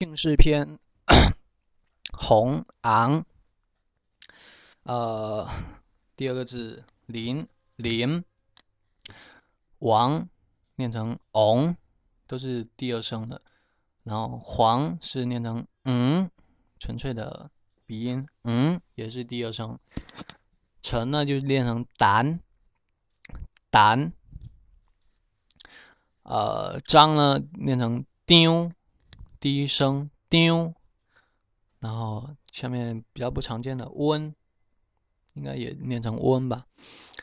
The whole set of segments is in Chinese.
姓氏篇，红昂，呃，第二个字林林，王念成昂，都是第二声的。然后黄是念成嗯，纯粹的鼻音，嗯，也是第二声。陈呢就念成胆胆，呃，张呢念成丢。第一声丢，然后下面比较不常见的温，应该也念成温吧。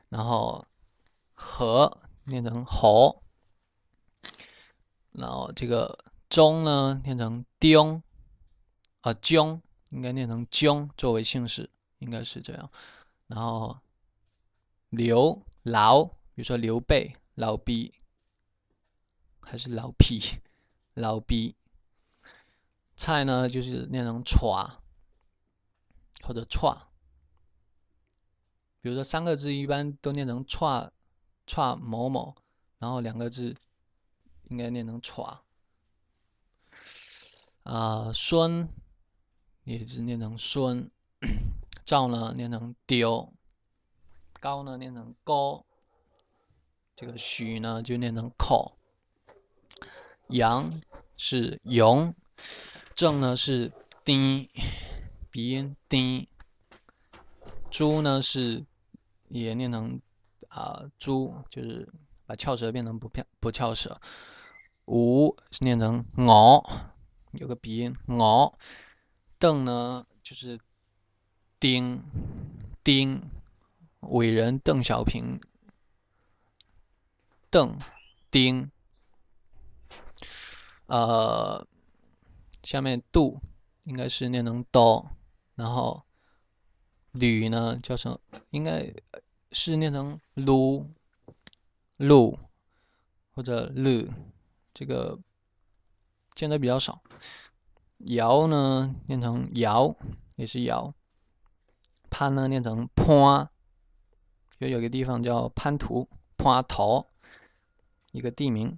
然后和念成和，然后这个中呢念成丁，啊姜应该念成姜作为姓氏，应该是这样。然后刘老，比如说刘备老毕，还是老皮老毕。菜呢，就是念成 “chua” 或者 “chua”，比如说三个字一般都念成 “chua chua 某某”，然后两个字应该念成 “chua”。啊，孙也是念成孙，赵呢念成丢，高呢念成高，这个许呢就念成口，杨是勇。正呢是丁鼻音丁，猪呢是也念成啊猪，就是把翘舌变成不不翘舌。五是念成我，有个鼻音我。邓呢就是丁丁，伟人邓小平。邓丁，呃。下面度应该是念成哆，然后吕呢叫成应该是念成噜噜或者噜，这个见的比较少。尧呢念成尧，也是尧。潘呢念成潘，就有个地方叫潘图潘头，一个地名。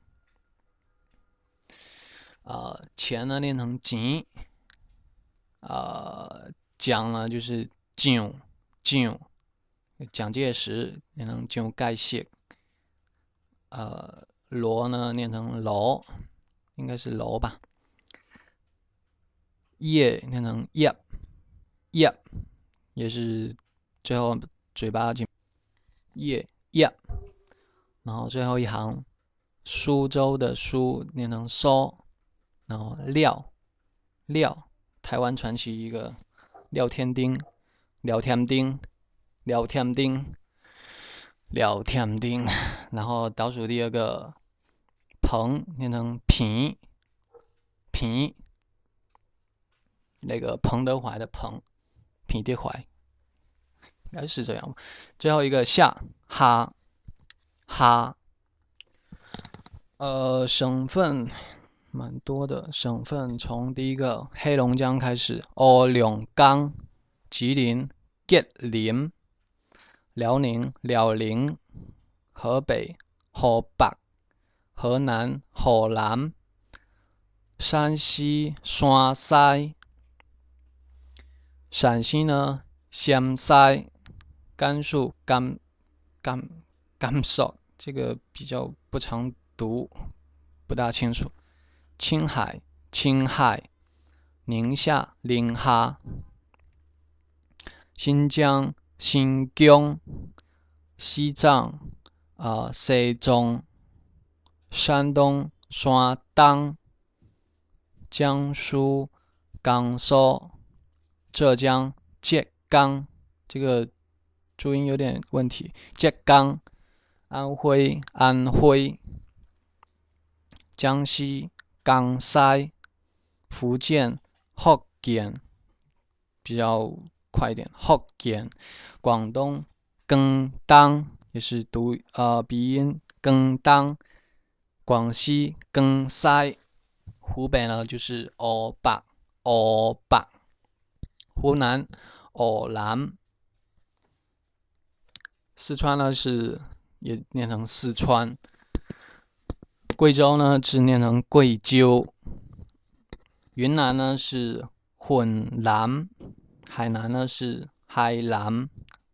呃，钱呢念成钱，呃，蒋呢就是蒋蒋，蒋介石念成蒋盖谢，呃，罗呢念成罗，应该是罗吧。叶念成叶叶，也是最后嘴巴就叶叶，然后最后一行苏州的苏念成苏。然后廖廖，台湾传奇一个廖天丁，廖天丁，廖天丁，廖天丁。然后倒数第二个彭，念成平平，那个彭德怀的彭，平德怀，应该是这样。最后一个夏哈哈，呃，省份。蛮多的省份，从第一个黑龙江开始，乌龙江、吉林、吉林、辽宁、辽宁、河北、河北、河南、河南、山西、山西、陕西呢，陕西、甘肃、甘甘甘肃，这个比较不常读，不大清楚。青海、青海、宁夏、宁夏、新疆、新疆、西藏、啊，西藏、山东、山东、江苏、江苏、浙江、浙江，这个注音有点问题。浙江、安徽、安徽、江西。江西、福建、福建比较快一点，福建、广东、广东也是读呃鼻音，广东、广西、广西、湖北呢就是湖北、湖北、湖南、湖南、四川呢是也念成四川。贵州呢是念成贵州，云南呢是混南，海南呢是海南，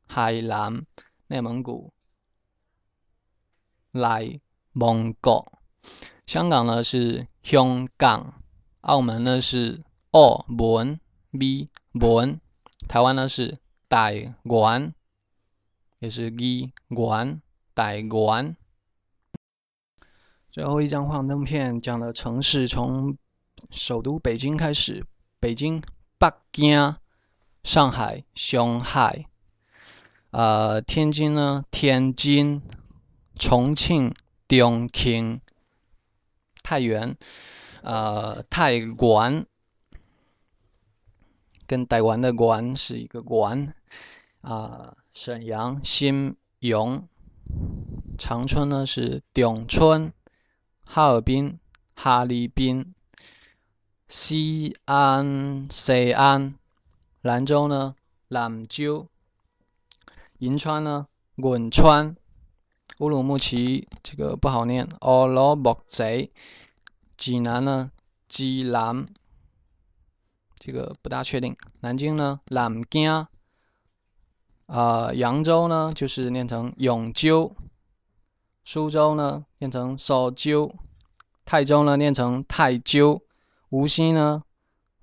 海南，内蒙古来蒙古，香港呢是香港，澳门呢是澳门，咪门，台湾呢是台湾，也是宜湾，台湾。最后一张幻灯片讲的城市，从首都北京开始，北京、北京、上海、上海，呃，天津呢，天津、重庆、重庆、太原，呃，太原，跟台湾的“湾”是一个“湾”，啊，沈阳、新阳，长春呢是长春。哈尔滨、哈尔滨、西安、西安、兰州呢？兰州、银川呢？银川、乌鲁木齐这个不好念，乌鲁木齐、济南呢？济南这个不大确定。南京呢？南京。啊，扬州呢？就是念成永州。苏州呢，念成苏州；泰州呢，念成泰州；无锡呢，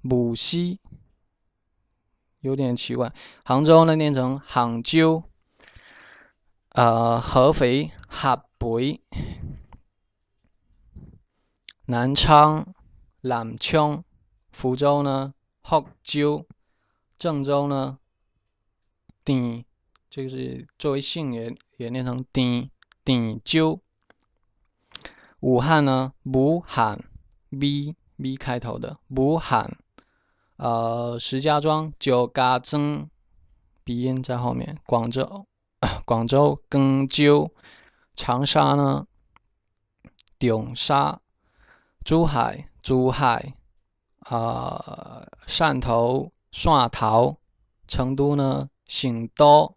无锡，有点奇怪；杭州呢，念成杭州；呃，合肥合肥；南昌南昌；福州呢，福州；郑州呢，定，这个是作为姓也也念成定。定州，武汉呢？武汉 V V 开头的武汉。呃，石家庄，九家增，鼻音在后面。广州，广州，广州。长沙呢？长沙。珠海，珠海。啊，汕头，汕头。成都呢？成都。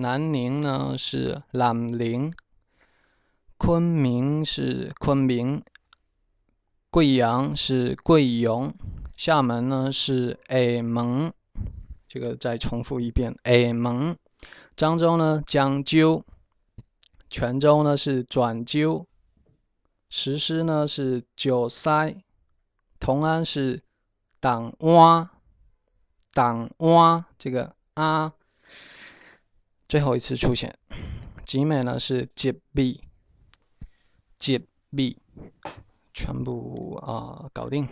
南宁呢是南宁，昆明是昆明，贵阳是贵阳，厦门呢是厦门，这个再重复一遍，厦门。漳州呢漳州，泉州呢是转州，石狮呢是九塞，同安是党湾，党湾这个啊。最后一次出现，集美呢是集币，集币，全部啊搞定。